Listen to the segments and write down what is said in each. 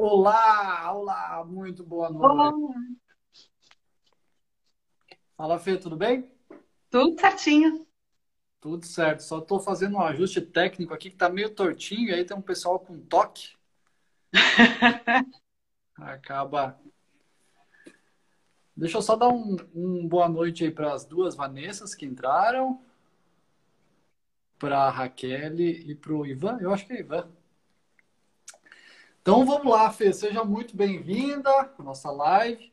Olá, olá, muito boa noite. Olá. Fala, Fê, tudo bem? Tudo certinho. Tudo certo, só estou fazendo um ajuste técnico aqui que está meio tortinho, aí tem um pessoal com toque. Acaba. Deixa eu só dar um, um boa noite aí para as duas Vanessas que entraram, para a Raquel e para o Ivan. Eu acho que é Ivan. Então vamos lá, Fê, seja muito bem-vinda à nossa live.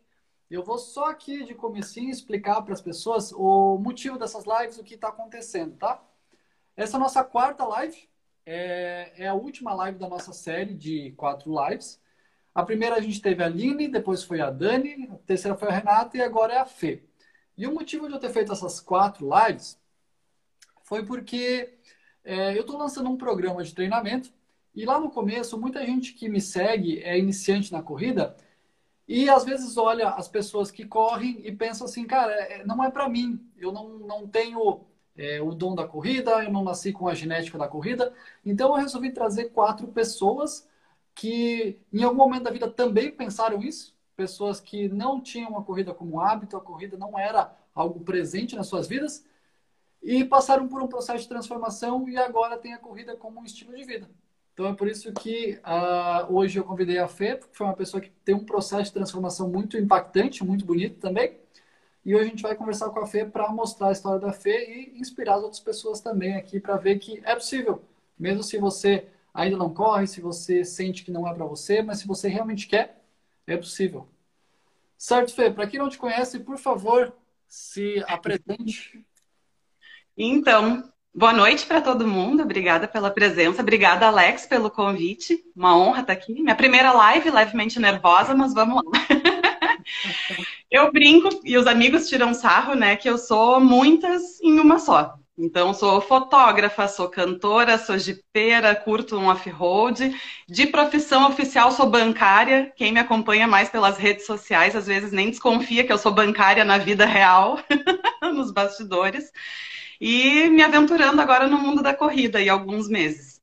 Eu vou só aqui de comecinho explicar para as pessoas o motivo dessas lives, o que está acontecendo, tá? Essa é a nossa quarta live, é, é, a última live da nossa série de quatro lives. A primeira a gente teve a Aline, depois foi a Dani, a terceira foi a Renata e agora é a Fê. E o motivo de eu ter feito essas quatro lives foi porque é, eu estou lançando um programa de treinamento e lá no começo, muita gente que me segue é iniciante na corrida e às vezes olha as pessoas que correm e pensa assim, cara, é, não é para mim. Eu não, não tenho é, o dom da corrida, eu não nasci com a genética da corrida. Então eu resolvi trazer quatro pessoas que em algum momento da vida também pensaram isso. Pessoas que não tinham a corrida como hábito, a corrida não era algo presente nas suas vidas e passaram por um processo de transformação e agora tem a corrida como um estilo de vida. Então é por isso que uh, hoje eu convidei a Fê, porque foi uma pessoa que tem um processo de transformação muito impactante, muito bonito também. E hoje a gente vai conversar com a Fê para mostrar a história da Fê e inspirar as outras pessoas também aqui para ver que é possível. Mesmo se você ainda não corre, se você sente que não é para você, mas se você realmente quer, é possível. Certo, Fê? Para quem não te conhece, por favor, se apresente. Então, Boa noite para todo mundo, obrigada pela presença, obrigada Alex pelo convite, uma honra estar aqui. Minha primeira live, levemente nervosa, mas vamos lá. eu brinco e os amigos tiram sarro, né, que eu sou muitas em uma só. Então, sou fotógrafa, sou cantora, sou jipeira, curto um off-road. De profissão oficial, sou bancária. Quem me acompanha mais pelas redes sociais, às vezes nem desconfia que eu sou bancária na vida real, nos bastidores e me aventurando agora no mundo da corrida em alguns meses.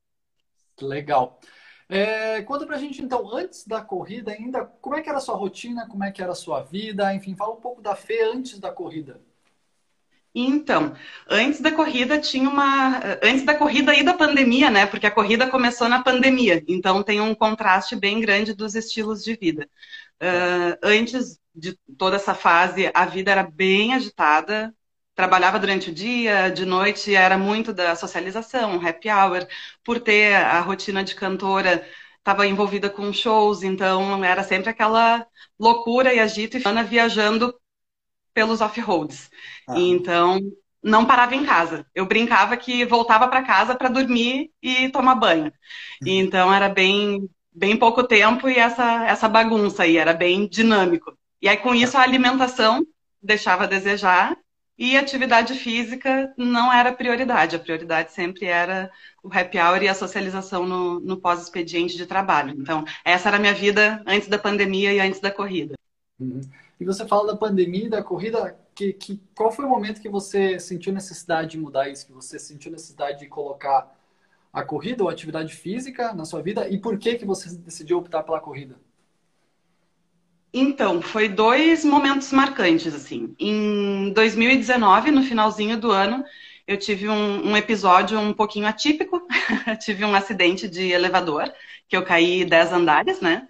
Legal. É, conta pra gente então, antes da corrida ainda, como é que era a sua rotina, como é que era a sua vida, enfim, fala um pouco da Fê antes da corrida. Então, antes da corrida tinha uma. Antes da corrida e da pandemia, né? Porque a corrida começou na pandemia, então tem um contraste bem grande dos estilos de vida. Uh, antes de toda essa fase, a vida era bem agitada, trabalhava durante o dia, de noite era muito da socialização, happy hour, por ter a rotina de cantora, estava envolvida com shows, então era sempre aquela loucura e agito e Ana viajando pelos off-roads. Ah. Então, não parava em casa. Eu brincava que voltava para casa para dormir e tomar banho. Uhum. Então era bem bem pouco tempo e essa essa bagunça aí era bem dinâmico. E aí com isso a alimentação deixava a desejar e atividade física não era prioridade, a prioridade sempre era o happy hour e a socialização no, no pós-expediente de trabalho. Então, essa era a minha vida antes da pandemia e antes da corrida. Uhum. E você fala da pandemia e da corrida, que, que, qual foi o momento que você sentiu necessidade de mudar isso? Que você sentiu necessidade de colocar a corrida ou atividade física na sua vida? E por que, que você decidiu optar pela corrida? Então, foi dois momentos marcantes, assim. Em 2019, no finalzinho do ano, eu tive um, um episódio um pouquinho atípico. tive um acidente de elevador, que eu caí 10 andares, né?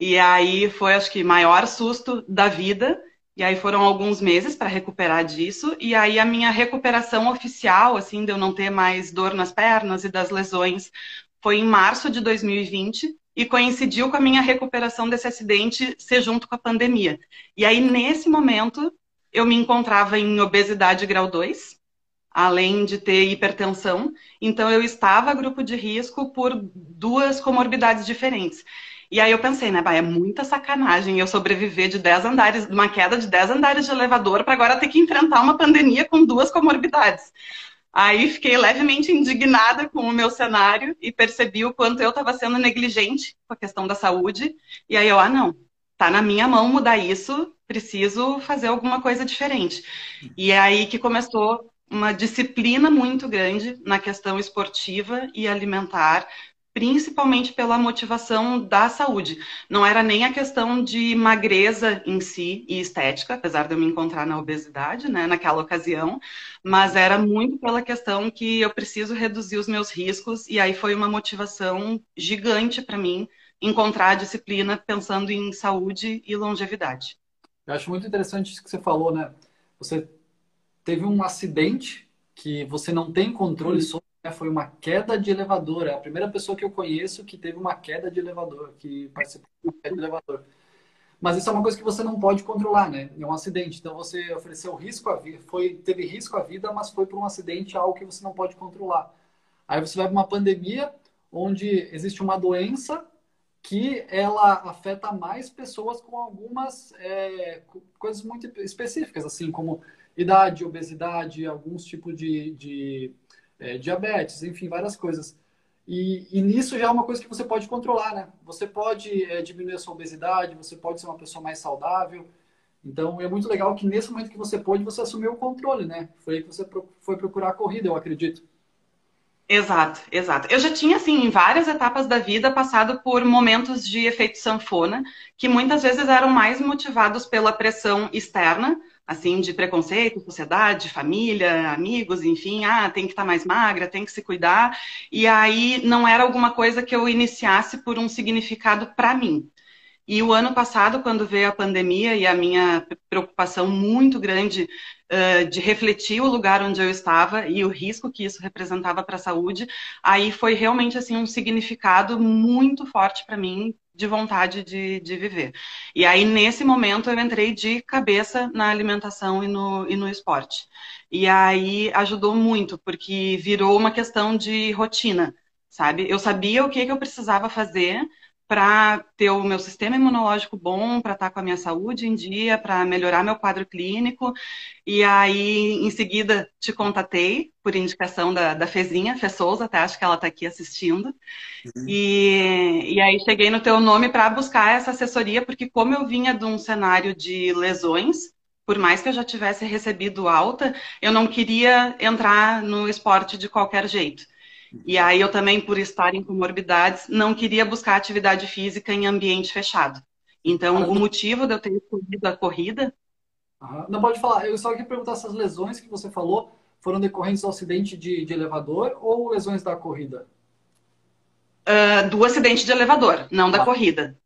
E aí foi, acho que, maior susto da vida. E aí foram alguns meses para recuperar disso. E aí a minha recuperação oficial, assim, de eu não ter mais dor nas pernas e das lesões, foi em março de 2020 e coincidiu com a minha recuperação desse acidente ser junto com a pandemia. E aí, nesse momento, eu me encontrava em obesidade grau 2, além de ter hipertensão. Então, eu estava grupo de risco por duas comorbidades diferentes. E aí eu pensei, né, é muita sacanagem eu sobreviver de 10 andares, uma queda de 10 andares de elevador para agora ter que enfrentar uma pandemia com duas comorbidades. Aí fiquei levemente indignada com o meu cenário e percebi o quanto eu estava sendo negligente com a questão da saúde. E aí eu, ah, não, tá na minha mão mudar isso, preciso fazer alguma coisa diferente. E é aí que começou uma disciplina muito grande na questão esportiva e alimentar, principalmente pela motivação da saúde. Não era nem a questão de magreza em si e estética, apesar de eu me encontrar na obesidade, né, naquela ocasião, mas era muito pela questão que eu preciso reduzir os meus riscos e aí foi uma motivação gigante para mim encontrar a disciplina pensando em saúde e longevidade. Eu acho muito interessante isso que você falou, né? Você teve um acidente que você não tem controle sobre né, foi uma queda de elevador. É a primeira pessoa que eu conheço que teve uma queda de elevador, que participou de queda de elevador. Mas isso é uma coisa que você não pode controlar, né? É um acidente. Então você ofereceu risco à vida, foi, teve risco à vida, mas foi por um acidente algo que você não pode controlar. Aí você vai para uma pandemia onde existe uma doença que ela afeta mais pessoas com algumas é, coisas muito específicas, assim como idade, obesidade, alguns tipos de, de é, diabetes, enfim, várias coisas. E, e, nisso já é uma coisa que você pode controlar, né? Você pode é, diminuir a sua obesidade, você pode ser uma pessoa mais saudável. Então, é muito legal que nesse momento que você pôde, você assumiu o controle, né? Foi aí que você foi procurar a corrida, eu acredito. Exato, exato. Eu já tinha, assim, em várias etapas da vida, passado por momentos de efeito sanfona, que muitas vezes eram mais motivados pela pressão externa assim, de preconceito, sociedade, família, amigos, enfim, ah, tem que estar tá mais magra, tem que se cuidar. E aí não era alguma coisa que eu iniciasse por um significado para mim. E o ano passado, quando veio a pandemia e a minha preocupação muito grande uh, de refletir o lugar onde eu estava e o risco que isso representava para a saúde, aí foi realmente assim um significado muito forte para mim de vontade de, de viver. E aí, nesse momento, eu entrei de cabeça na alimentação e no, e no esporte. E aí ajudou muito, porque virou uma questão de rotina, sabe? Eu sabia o que, que eu precisava fazer para ter o meu sistema imunológico bom, para estar tá com a minha saúde em dia, para melhorar meu quadro clínico. E aí, em seguida, te contatei por indicação da, da Fezinha, Fê Souza, até acho que ela está aqui assistindo. Uhum. E, e aí cheguei no teu nome para buscar essa assessoria, porque como eu vinha de um cenário de lesões, por mais que eu já tivesse recebido alta, eu não queria entrar no esporte de qualquer jeito. E aí eu também, por estar em comorbidades, não queria buscar atividade física em ambiente fechado. Então, ah, o motivo de eu ter escolhido a corrida. Não pode falar. Eu só queria perguntar essas lesões que você falou foram decorrentes do acidente de, de elevador ou lesões da corrida? Uh, do acidente de elevador, não da ah. corrida.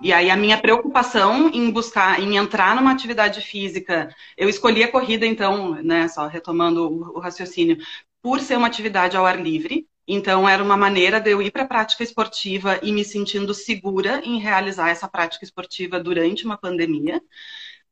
E aí a minha preocupação em buscar, em entrar numa atividade física, eu escolhi a corrida, então, né, só retomando o, o raciocínio, por ser uma atividade ao ar livre, então, era uma maneira de eu ir para a prática esportiva e me sentindo segura em realizar essa prática esportiva durante uma pandemia.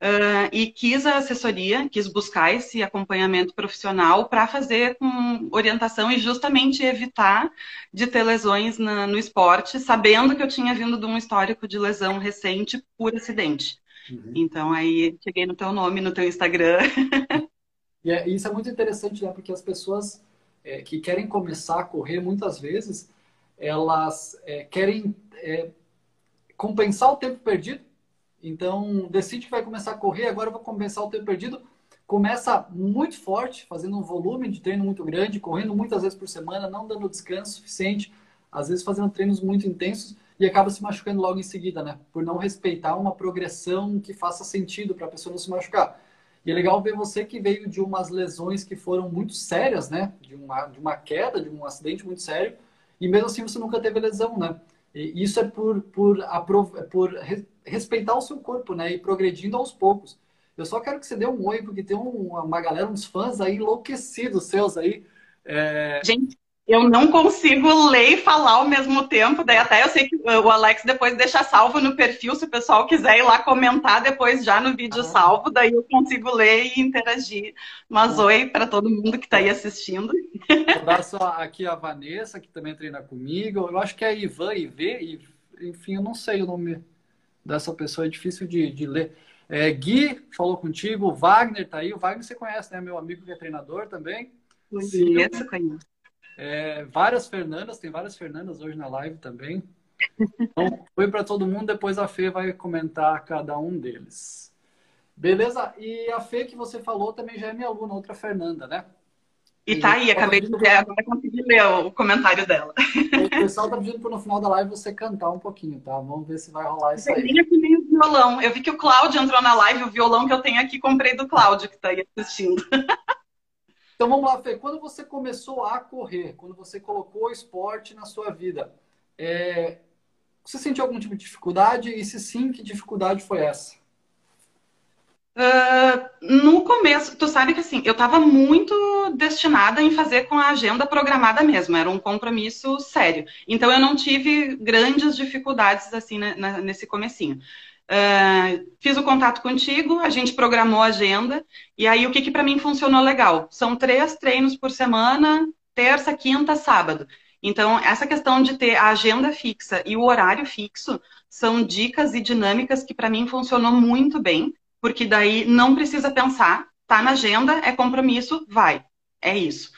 Uh, e quis a assessoria, quis buscar esse acompanhamento profissional para fazer com orientação e justamente evitar de ter lesões na, no esporte, sabendo que eu tinha vindo de um histórico de lesão recente por acidente. Uhum. Então, aí cheguei no teu nome, no teu Instagram. E é, isso é muito interessante, né? Porque as pessoas é, que querem começar a correr, muitas vezes, elas é, querem é, compensar o tempo perdido. Então, decide que vai começar a correr, agora eu vou compensar o tempo perdido. Começa muito forte, fazendo um volume de treino muito grande, correndo muitas vezes por semana, não dando descanso suficiente, às vezes fazendo treinos muito intensos e acaba se machucando logo em seguida, né? Por não respeitar uma progressão que faça sentido para a pessoa não se machucar. E é legal ver você que veio de umas lesões que foram muito sérias, né? De uma, de uma queda, de um acidente muito sério, e mesmo assim você nunca teve lesão, né? E isso é por, por, por respeitar o seu corpo, né? E progredindo aos poucos. Eu só quero que você dê um oi, porque tem uma galera, uns fãs aí enlouquecidos seus aí. É... Gente, eu não consigo ler e falar ao mesmo tempo. Daí até eu sei que o Alex depois deixa salvo no perfil, se o pessoal quiser ir lá comentar depois já no vídeo ah. salvo, daí eu consigo ler e interagir. Mas ah. oi para todo mundo que está aí assistindo. Abraço aqui a Vanessa, que também treina comigo. Eu acho que é Ivan IV, enfim, eu não sei o nome dessa pessoa, é difícil de, de ler. É, Gui falou contigo, o Wagner tá aí. O Wagner você conhece, né? Meu amigo que é treinador também. Conheço, conheço. É, várias Fernandas, tem várias Fernandas hoje na live também. Então, foi para todo mundo, depois a Fê vai comentar cada um deles. Beleza? E a Fê que você falou também já é minha aluna, outra Fernanda, né? E tá aí, acabei de ver, agora consegui ler o comentário dela. O pessoal tá pedindo para no final da live você cantar um pouquinho, tá? Vamos ver se vai rolar isso aí. Eu aqui meio violão. Eu vi que o Cláudio entrou na live, o violão que eu tenho aqui comprei do Cláudio, que tá aí assistindo. Então vamos lá, Fê. Quando você começou a correr, quando você colocou o esporte na sua vida, é... você sentiu algum tipo de dificuldade? E se sim, que dificuldade foi essa? Uh, no começo, tu sabe que assim, eu estava muito destinada em fazer com a agenda programada mesmo, era um compromisso sério. Então eu não tive grandes dificuldades assim né, nesse comecinho. Uh, fiz o contato contigo, a gente programou a agenda, e aí o que, que para mim funcionou legal? São três treinos por semana, terça, quinta, sábado. Então, essa questão de ter a agenda fixa e o horário fixo são dicas e dinâmicas que para mim funcionou muito bem porque daí não precisa pensar, tá na agenda, é compromisso, vai. É isso.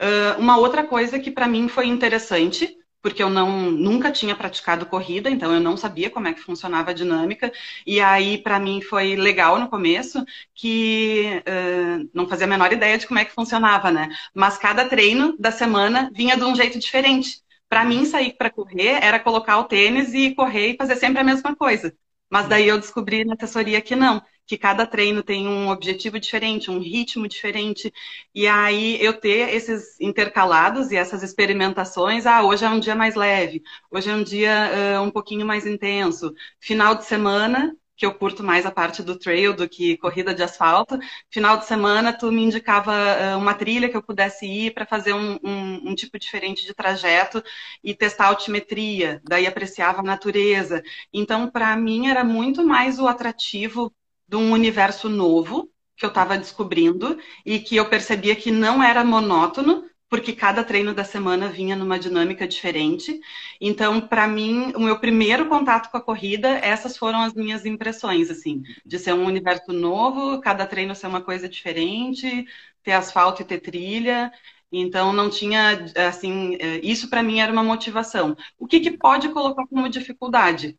Uh, uma outra coisa que para mim foi interessante, porque eu não nunca tinha praticado corrida, então eu não sabia como é que funcionava a dinâmica. E aí, para mim, foi legal no começo, que uh, não fazia a menor ideia de como é que funcionava, né? Mas cada treino da semana vinha de um jeito diferente. Para mim, sair para correr era colocar o tênis e correr e fazer sempre a mesma coisa. Mas daí eu descobri na assessoria que não, que cada treino tem um objetivo diferente, um ritmo diferente. E aí eu ter esses intercalados e essas experimentações, ah, hoje é um dia mais leve, hoje é um dia uh, um pouquinho mais intenso. Final de semana, que eu curto mais a parte do trail do que corrida de asfalto. Final de semana, tu me indicava uma trilha que eu pudesse ir para fazer um, um, um, tipo diferente de trajeto e testar altimetria, daí apreciava a natureza. Então, para mim, era muito mais o atrativo de um universo novo que eu estava descobrindo e que eu percebia que não era monótono, porque cada treino da semana vinha numa dinâmica diferente. Então, para mim, o meu primeiro contato com a corrida, essas foram as minhas impressões, assim, de ser um universo novo, cada treino ser uma coisa diferente, ter asfalto e ter trilha. Então, não tinha, assim, eh, isso para mim era uma motivação. O que, que pode colocar como dificuldade?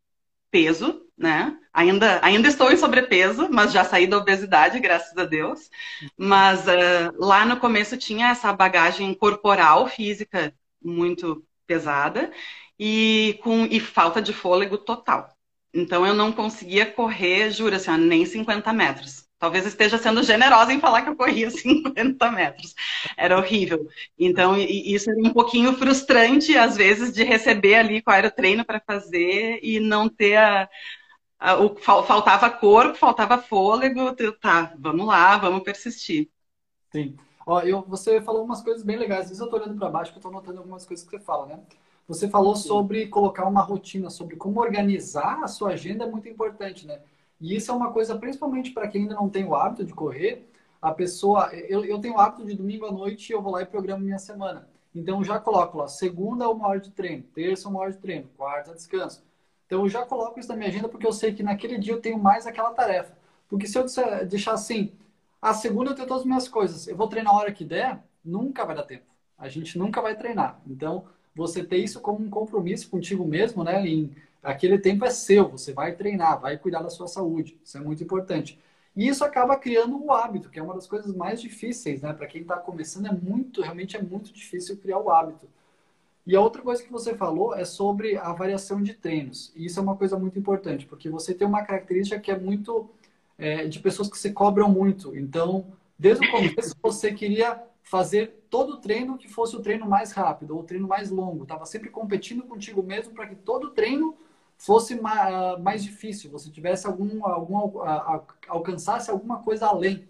peso, né? Ainda, ainda estou em sobrepeso, mas já saí da obesidade, graças a Deus. Mas uh, lá no começo tinha essa bagagem corporal, física, muito pesada e com e falta de fôlego total. Então eu não conseguia correr, juro, assim, nem 50 metros. Talvez esteja sendo generosa em falar que eu corria 50 metros. Era horrível. Então, isso era um pouquinho frustrante, às vezes, de receber ali qual era o treino para fazer e não ter a, o, faltava corpo, faltava fôlego. Tá, vamos lá, vamos persistir. Sim. Ó, eu, você falou umas coisas bem legais. Às vezes eu estou olhando para baixo, que eu estou notando algumas coisas que você fala, né? Você falou sobre colocar uma rotina, sobre como organizar a sua agenda é muito importante, né? E isso é uma coisa, principalmente para quem ainda não tem o hábito de correr, a pessoa. Eu, eu tenho o hábito de domingo à noite eu vou lá e programo minha semana. Então já coloco lá, segunda uma hora de treino, terça uma hora de treino, quarta descanso. Então eu já coloco isso na minha agenda porque eu sei que naquele dia eu tenho mais aquela tarefa. Porque se eu deixar assim, a segunda eu tenho todas as minhas coisas, eu vou treinar a hora que der, nunca vai dar tempo. A gente nunca vai treinar. Então, você ter isso como um compromisso contigo mesmo, né, em Aquele tempo é seu, você vai treinar, vai cuidar da sua saúde. Isso é muito importante. E isso acaba criando o hábito, que é uma das coisas mais difíceis, né? Para quem está começando, é muito, realmente é muito difícil criar o hábito. E a outra coisa que você falou é sobre a variação de treinos. E isso é uma coisa muito importante, porque você tem uma característica que é muito é, de pessoas que se cobram muito. Então, desde o começo, você queria fazer todo o treino que fosse o treino mais rápido ou o treino mais longo. Estava sempre competindo contigo mesmo para que todo treino fosse mais difícil, você tivesse algum, algum alcançasse alguma coisa além.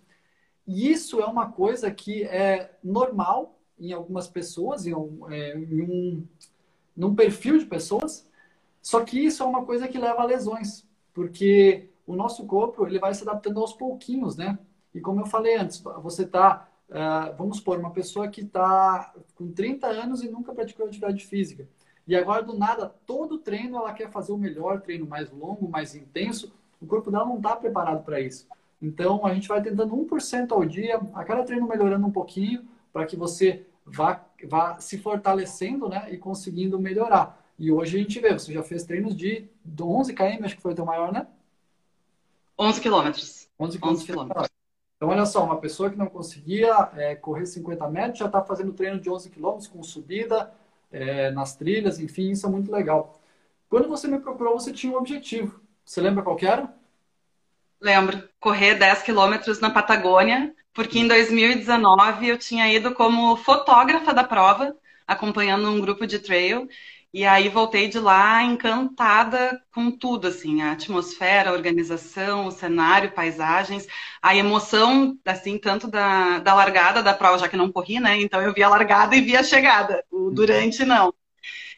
E isso é uma coisa que é normal em algumas pessoas, em um, é, em um num perfil de pessoas, só que isso é uma coisa que leva a lesões, porque o nosso corpo ele vai se adaptando aos pouquinhos, né? E como eu falei antes, você tá, uh, vamos supor, uma pessoa que está com 30 anos e nunca praticou atividade física. E agora, do nada, todo treino ela quer fazer o melhor, treino mais longo, mais intenso. O corpo dela não está preparado para isso. Então, a gente vai tentando 1% ao dia, a cada treino melhorando um pouquinho, para que você vá, vá se fortalecendo né, e conseguindo melhorar. E hoje a gente vê, você já fez treinos de 11 km, acho que foi o teu maior, né? 11 quilômetros. 11 quilômetros. Então, olha só, uma pessoa que não conseguia é, correr 50 metros já está fazendo treino de 11 quilômetros com subida é, nas trilhas, enfim, isso é muito legal. Quando você me procurou, você tinha um objetivo. Você lembra qual era? Lembro. Correr 10 quilômetros na Patagônia, porque em 2019 eu tinha ido como fotógrafa da prova, acompanhando um grupo de trail, e aí voltei de lá encantada com tudo, assim, a atmosfera, a organização, o cenário, paisagens, a emoção, assim, tanto da, da largada da prova, já que não corri, né? Então eu vi a largada e vi a chegada, o uhum. durante não.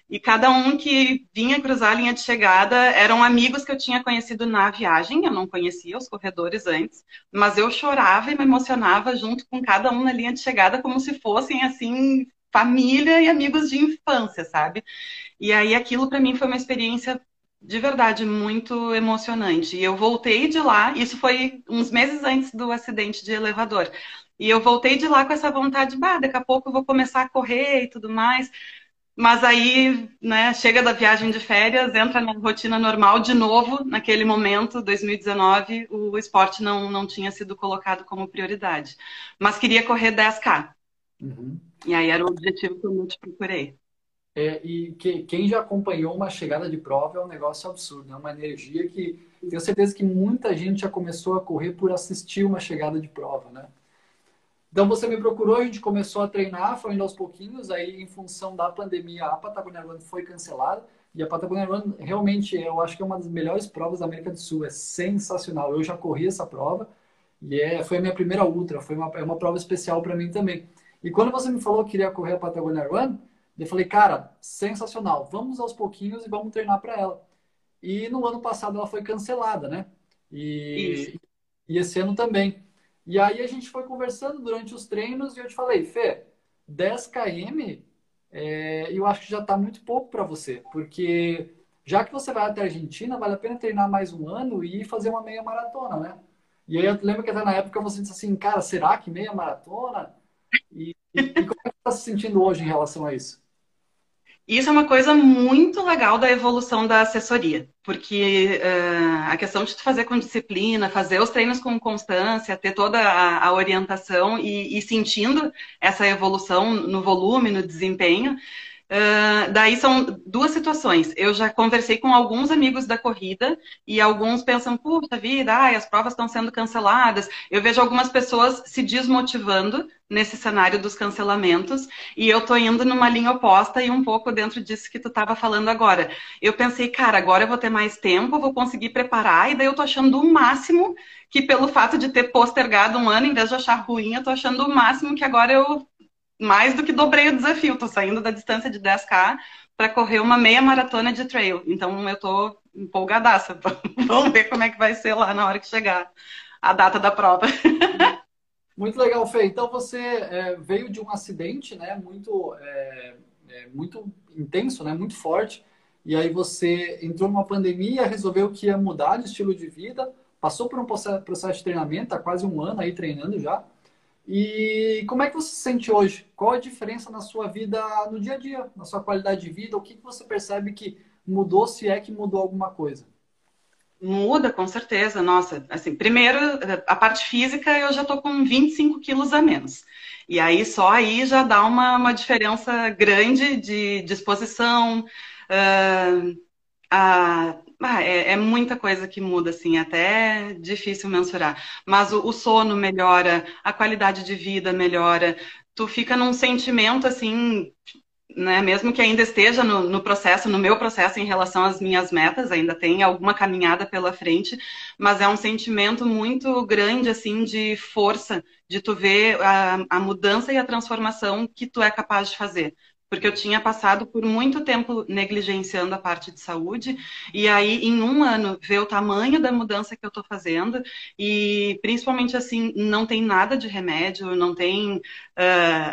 E cada um que vinha cruzar a linha de chegada eram amigos que eu tinha conhecido na viagem, eu não conhecia os corredores antes, mas eu chorava e me emocionava junto com cada um na linha de chegada como se fossem assim família e amigos de infância, sabe? E aí aquilo para mim foi uma experiência de verdade muito emocionante. E eu voltei de lá, isso foi uns meses antes do acidente de elevador. E eu voltei de lá com essa vontade, bah, daqui a pouco eu vou começar a correr e tudo mais. Mas aí, né, chega da viagem de férias, entra na rotina normal de novo, naquele momento, 2019, o esporte não, não tinha sido colocado como prioridade. Mas queria correr 10K. Uhum. E aí era o objetivo que eu te procurei. É, e que, quem já acompanhou uma chegada de prova é um negócio absurdo, é uma energia que tenho certeza que muita gente já começou a correr por assistir uma chegada de prova, né? Então você me procurou, a gente começou a treinar, foi indo aos pouquinhos, aí em função da pandemia a Patagonia Run foi cancelada e a Patagonia Run realmente eu acho que é uma das melhores provas da América do Sul, é sensacional. Eu já corri essa prova e é, foi a minha primeira ultra, foi uma, é uma prova especial para mim também. E quando você me falou que queria correr a Patagonia Run, eu falei, cara, sensacional, vamos aos pouquinhos e vamos treinar para ela. E no ano passado ela foi cancelada, né? E, e esse ano também. E aí a gente foi conversando durante os treinos e eu te falei, Fê, 10 km é, eu acho que já está muito pouco para você, porque já que você vai até a Argentina, vale a pena treinar mais um ano e fazer uma meia maratona, né? E aí eu lembro que até na época você disse assim, cara, será que meia maratona? E, e, como é que você está se sentindo hoje em relação a isso? Isso é uma coisa muito legal da evolução da assessoria, porque uh, a questão de fazer com disciplina, fazer os treinos com constância, ter toda a, a orientação e, e, sentindo essa evolução no volume, no desempenho, Uh, daí são duas situações. Eu já conversei com alguns amigos da corrida e alguns pensam, puxa vida, ai, as provas estão sendo canceladas. Eu vejo algumas pessoas se desmotivando nesse cenário dos cancelamentos e eu tô indo numa linha oposta e um pouco dentro disso que tu estava falando agora. Eu pensei, cara, agora eu vou ter mais tempo, vou conseguir preparar e daí eu tô achando o máximo que pelo fato de ter postergado um ano, em vez de achar ruim, eu tô achando o máximo que agora eu mais do que dobrei o desafio. Tô saindo da distância de 10K para correr uma meia maratona de trail. Então eu tô empolgadaça. Vamos ver como é que vai ser lá na hora que chegar a data da prova. Muito legal, Fê. Então você é, veio de um acidente, né? Muito, é, é, muito intenso, né? Muito forte. E aí você entrou numa pandemia, resolveu que ia mudar de estilo de vida, passou por um processo de treinamento, há quase um ano aí treinando já. E como é que você se sente hoje? Qual a diferença na sua vida no dia a dia, na sua qualidade de vida? O que você percebe que mudou, se é que mudou alguma coisa? Muda, com certeza. Nossa, assim, primeiro, a parte física eu já tô com 25 quilos a menos. E aí, só aí já dá uma, uma diferença grande de disposição, uh, a ah, é, é, muita coisa que muda, assim, até é difícil mensurar. Mas o, o, sono melhora, a qualidade de vida melhora, tu fica num sentimento, assim, né, mesmo que ainda esteja no, no, processo, no meu processo em relação às minhas metas, ainda tem alguma caminhada pela frente, mas é um sentimento muito grande, assim, de força, de tu ver a, a mudança e a transformação que tu é capaz de fazer porque eu tinha passado por muito tempo negligenciando a parte de saúde, e aí em um ano ver o tamanho da mudança que eu estou fazendo, e principalmente assim, não tem nada de remédio, não tem uh,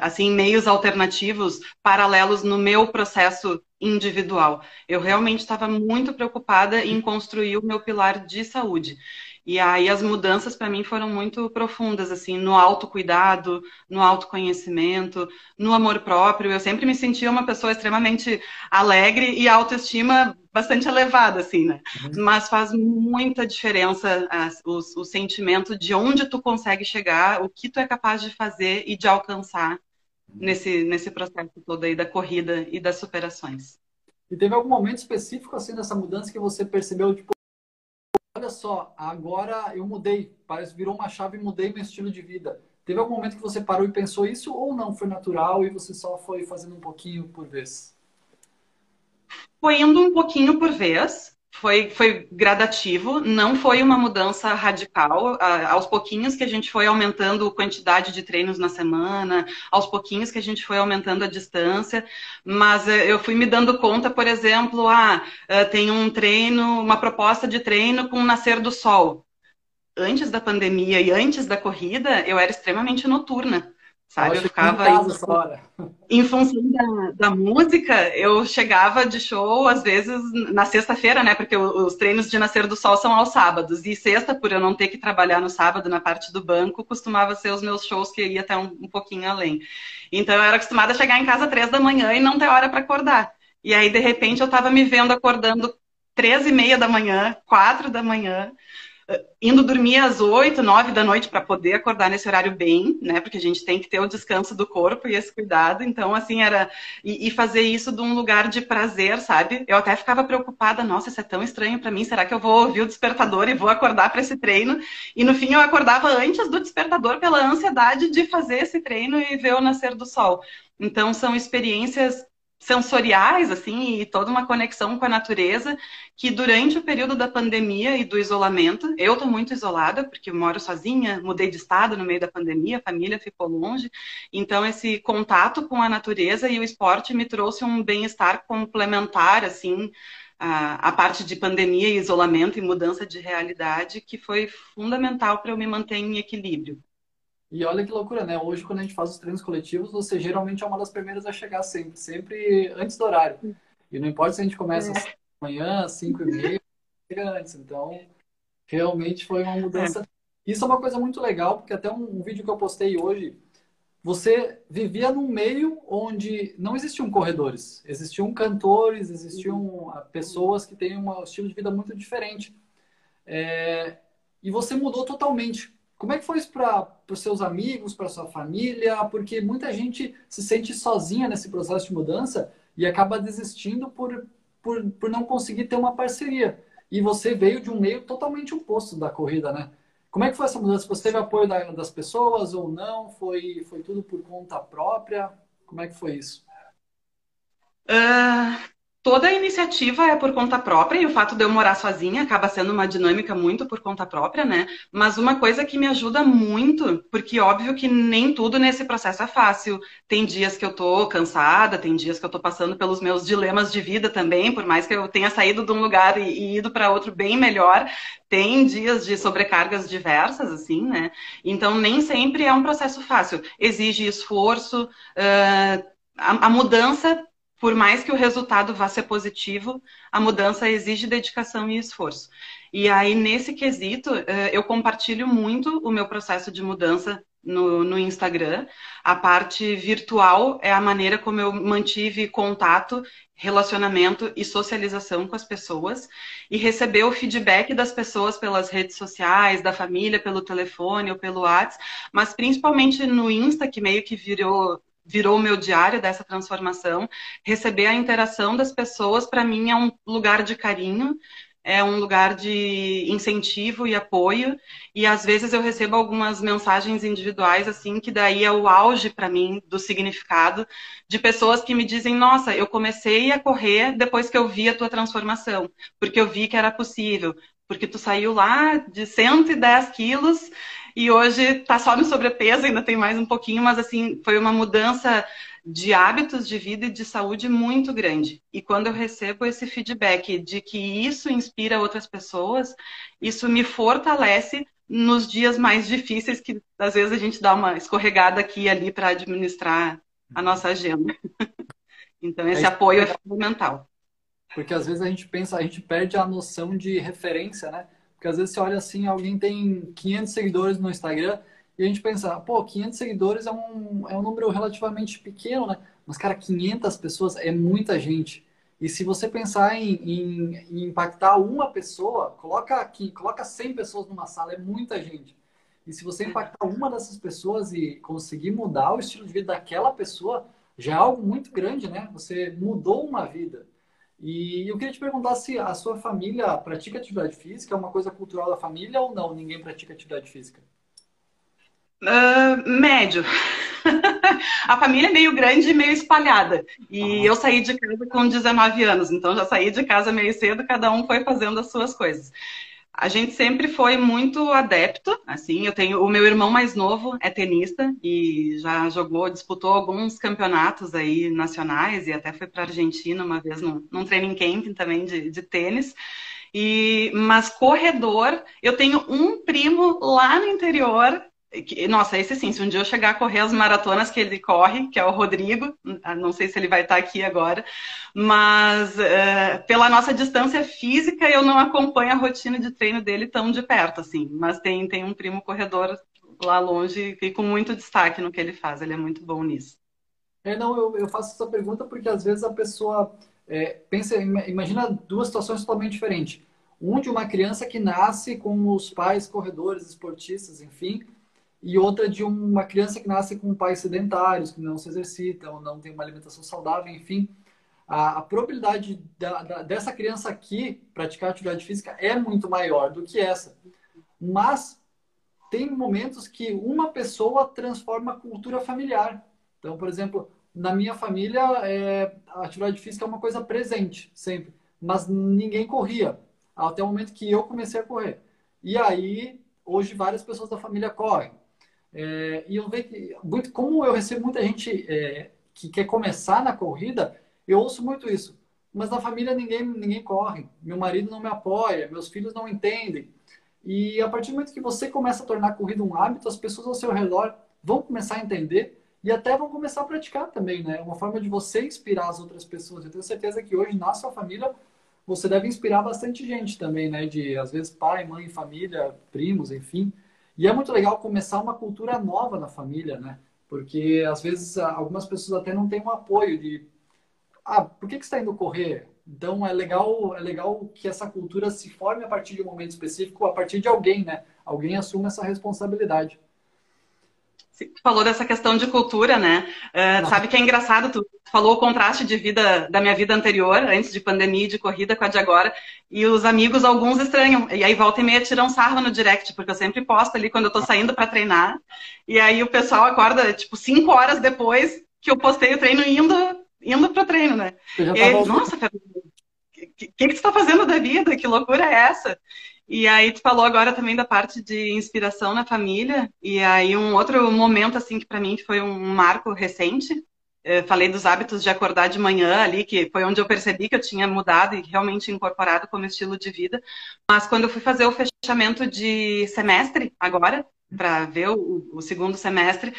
assim meios alternativos paralelos no meu processo individual. Eu realmente estava muito preocupada em construir o meu pilar de saúde. E aí as mudanças para mim foram muito profundas, assim, no autocuidado, no autoconhecimento, no amor próprio. Eu sempre me sentia uma pessoa extremamente alegre e autoestima bastante elevada, assim, né? Uhum. Mas faz muita diferença o, o sentimento de onde tu consegue chegar, o que tu é capaz de fazer e de alcançar uhum. nesse, nesse processo todo aí da corrida e das superações. E teve algum momento específico, assim, dessa mudança que você percebeu, tipo, olha só, agora eu mudei, parece virou uma chave e mudei meu estilo de vida. Teve algum momento que você parou e pensou isso ou não? Foi natural e você só foi fazendo um pouquinho por vez? Foi indo um pouquinho por vez foi, foi gradativo, não foi uma mudança radical. aos pouquinhos que a gente foi aumentando a quantidade de treinos na semana, aos pouquinhos que a gente foi aumentando a distância, mas eh, eu fui me dando conta, por exemplo, ah, eh, tem um treino, uma proposta de treino com o nascer do sol. Antes da pandemia e antes da corrida, eu era extremamente noturna sabe? Eu ficava em, em função da, da, música, eu chegava de show, às vezes, na sexta-feira, né? Porque os treinos de Nascer do Sol são aos sábados. E sexta, por eu não ter que trabalhar no sábado na parte do banco, costumava ser os meus shows que ia até um, um pouquinho além. Então eu era acostumada a chegar em casa três da manhã e não ter hora para acordar. E aí, de repente, eu estava me vendo acordando três e meia da manhã, quatro da manhã, indo dormir às oito, nove da noite para poder acordar nesse horário bem, né? Porque a gente tem que ter o descanso do corpo e esse cuidado. Então, assim, era. E, e fazer isso de um lugar de prazer, sabe? Eu até ficava preocupada, nossa, isso é tão estranho para mim. Será que eu vou ouvir o despertador e vou acordar para esse treino? E no fim eu acordava antes do despertador pela ansiedade de fazer esse treino e ver o nascer do sol. Então, são experiências sensoriais, assim, e toda uma conexão com a natureza, que durante o período da pandemia e do isolamento, eu estou muito isolada, porque moro sozinha, mudei de estado no meio da pandemia, a família ficou longe, então esse contato com a natureza e o esporte me trouxe um bem-estar complementar, assim, a, parte de pandemia e isolamento e mudança de realidade, que foi fundamental para eu me manter em equilíbrio. E olha que loucura, né? Hoje, quando a gente faz os treinos coletivos, você geralmente é uma das primeiras a chegar sempre, sempre antes do horário. E não importa se a gente começa é. às manhã, às 5 e meia, antes. Então, realmente foi uma mudança. É. Isso é uma coisa muito legal, porque até um, um, vídeo que eu postei hoje, você vivia num meio onde não existiam corredores, existiam cantores, existiam ah, pessoas que têm um estilo de vida muito diferente. É... E você mudou totalmente como é que foi isso para os seus amigos, para sua família? Porque muita gente se sente sozinha nesse processo de mudança e acaba desistindo por, por, por não conseguir ter uma parceria. E você veio de um meio totalmente oposto da corrida, né? Como é que foi essa mudança? Você teve apoio da, das pessoas ou não? Foi, foi tudo por conta própria? Como é que foi isso? Uh, Toda a iniciativa é por conta própria e o fato de eu morar sozinha acaba sendo uma dinâmica muito por conta própria, né? Mas uma coisa que me ajuda muito, porque óbvio que nem tudo nesse processo é fácil. Tem dias que eu tô cansada, tem dias que eu tô passando pelos meus dilemas de vida também, por mais que eu tenha saído de um lugar e, e ido para outro bem melhor, tem dias de sobrecargas diversas, assim, né? Então nem sempre é um processo fácil. Exige esforço, uh, a, a mudança por mais que o resultado vá ser positivo, a mudança exige dedicação e esforço. E aí, nesse quesito, eh, eu compartilho muito o meu processo de mudança no, no, Instagram. A parte virtual é a maneira como eu mantive contato, relacionamento e socialização com as pessoas e receber o feedback das pessoas pelas redes sociais, da família, pelo telefone ou pelo WhatsApp, mas principalmente no Insta, que meio que virou virou o meu diário dessa transformação. Receber a interação das pessoas, para mim, é um lugar de carinho, é um lugar de incentivo e apoio. E às vezes eu recebo algumas mensagens individuais, assim, que daí é o auge para mim do significado, de pessoas que me dizem: Nossa, eu comecei a correr depois que eu vi a tua transformação, porque eu vi que era possível. Porque tu saiu lá de 110 quilos e hoje está só no sobrepeso, ainda tem mais um pouquinho, mas assim, foi uma mudança de hábitos de vida e de saúde muito grande. E quando eu recebo esse feedback de que isso inspira outras pessoas, isso me fortalece nos dias mais difíceis que às vezes a gente dá uma escorregada aqui e ali para administrar a nossa agenda. então esse é apoio é fundamental. Porque às vezes a gente pensa, a gente perde a noção de referência, né? Porque às vezes você olha assim, alguém tem 500 seguidores no Instagram e a gente pensa, pô, 500 seguidores é um, é um número relativamente pequeno, né? Mas, cara, 500 pessoas é muita gente. E se você pensar em, em, em, impactar uma pessoa, coloca aqui, coloca 100 pessoas numa sala, é muita gente. E se você impactar uma dessas pessoas e conseguir mudar o estilo de vida daquela pessoa, já é algo muito grande, né? Você mudou uma vida. E eu queria te perguntar se a sua família pratica atividade física, é uma coisa cultural da família ou não? Ninguém pratica atividade física? Uh, médio. a família é meio grande e meio espalhada. E eu saí de casa com 19 anos, então já saí de casa meio cedo, cada um foi fazendo as suas coisas. A gente sempre foi muito adepto, assim, eu tenho, o meu irmão mais novo é tenista e já jogou, disputou alguns campeonatos aí nacionais e até foi para a Argentina uma vez num, num training camping também de, de tênis. E, mas corredor, eu tenho um primo lá no interior nossa, esse sim, se um dia eu chegar a correr as maratonas que ele corre, que é o Rodrigo, ah, não sei se ele vai estar aqui agora, mas uh, pela nossa distância física eu não acompanho a rotina de treino dele tão de perto, assim. Mas tem, tem um primo corredor lá longe e com muito destaque no que ele faz, ele é muito bom nisso. É, não, eu, eu faço essa pergunta porque às vezes a pessoa é, pensa, imagina duas situações totalmente diferentes. Um de uma criança que nasce com os pais corredores, esportistas, enfim, e outra de uma criança que nasce com pais sedentários, que não se exercitam, não tem uma alimentação saudável, enfim. A, a probabilidade da, da, dessa criança aqui praticar atividade física é muito maior do que essa. Mas tem momentos que uma pessoa transforma a cultura familiar. Então, por exemplo, na minha família, é, a atividade física é uma coisa presente, sempre. Mas ninguém corria, até o momento que eu comecei a correr. E aí, hoje, várias pessoas da família correm. É, e eu vejo que, muito, como eu recebo muita gente é, que quer começar na corrida, eu ouço muito isso. Mas na família ninguém, ninguém corre. Meu marido não me apoia, meus filhos não entendem. E a partir do momento que você começa a tornar a corrida um hábito, as pessoas ao seu redor vão começar a entender e até vão começar a praticar também, né? Uma forma de você inspirar as outras pessoas. Eu tenho certeza que hoje na sua família você deve inspirar bastante gente também, né? De às vezes pai, mãe, família, primos, enfim. E é muito legal começar uma cultura nova na família, né? Porque às vezes algumas pessoas até não têm um apoio de ah, por que, que você está indo correr? Então é legal, é legal que essa cultura se forme a partir de um momento específico, a partir de alguém, né? Alguém assuma essa responsabilidade falou dessa questão de cultura, né? Uh, sabe que é engraçado, tu falou o contraste de vida da minha vida anterior, antes de pandemia e de corrida, com a de agora, e os amigos, alguns estranham. E aí volta e meia tiram sarro no direct, porque eu sempre posto ali quando eu tô saindo para treinar. E aí o pessoal acorda, tipo, cinco horas depois que eu postei o treino indo, indo pro treino, né? E aí, nossa, o que, que, que tu tá fazendo da vida? Que loucura é essa? E aí tu falou agora também da parte de inspiração na família. E aí um outro momento assim que para mim foi um marco recente. Eu falei dos hábitos de acordar de manhã ali, que foi onde eu percebi que eu tinha mudado e realmente incorporado como estilo de vida. Mas quando eu fui fazer o fechamento de semestre agora, para ver o, o, segundo semestre,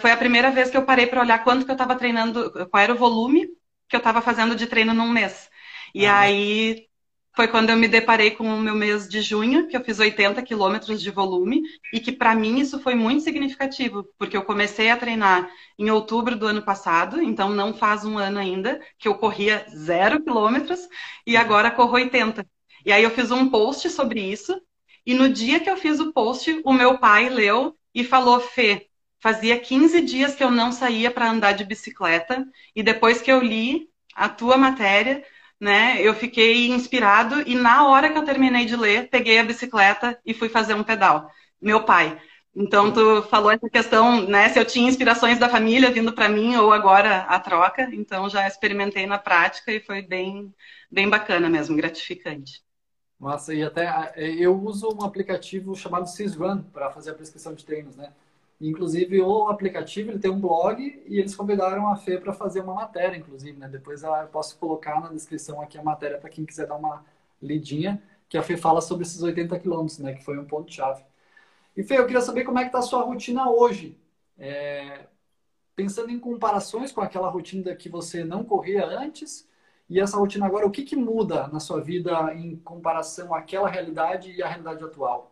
foi a primeira vez que eu parei para olhar quanto que eu estava treinando, qual era o volume que eu estava fazendo de treino num mês. E ah. aí foi quando eu me deparei com o meu mês de junho, que eu fiz 80 quilômetros de volume, e que para mim isso foi muito significativo, porque eu comecei a treinar em outubro do ano passado, então não faz um ano ainda, que eu corria zero quilômetros, e agora corro 80. E aí eu fiz um post sobre isso, e no dia que eu fiz o post, o meu pai leu e falou: Fê, fazia 15 dias que eu não saía para andar de bicicleta, e depois que eu li a tua matéria, né? Eu fiquei inspirado e na hora que eu terminei de ler, peguei a bicicleta e fui fazer um pedal. Meu pai. Então tu falou essa questão, né? Se eu tinha inspirações da família vindo para mim ou agora a troca, então já experimentei na prática e foi bem, bem bacana mesmo, gratificante. Nossa, e até eu uso um aplicativo chamado Sysrun para fazer a prescrição de treinos, né? Inclusive, o aplicativo ele tem um blog e eles convidaram a Fê para fazer uma matéria, inclusive, né? Depois eu posso colocar na descrição aqui a matéria para quem quiser dar uma lidinha, que a Fê fala sobre esses 80 quilômetros, né? Que foi um ponto-chave. E Fê, eu queria saber como é que está a sua rotina hoje. É... Pensando em comparações com aquela rotina que você não corria antes e essa rotina agora, o que, que muda na sua vida em comparação àquela realidade e à realidade atual?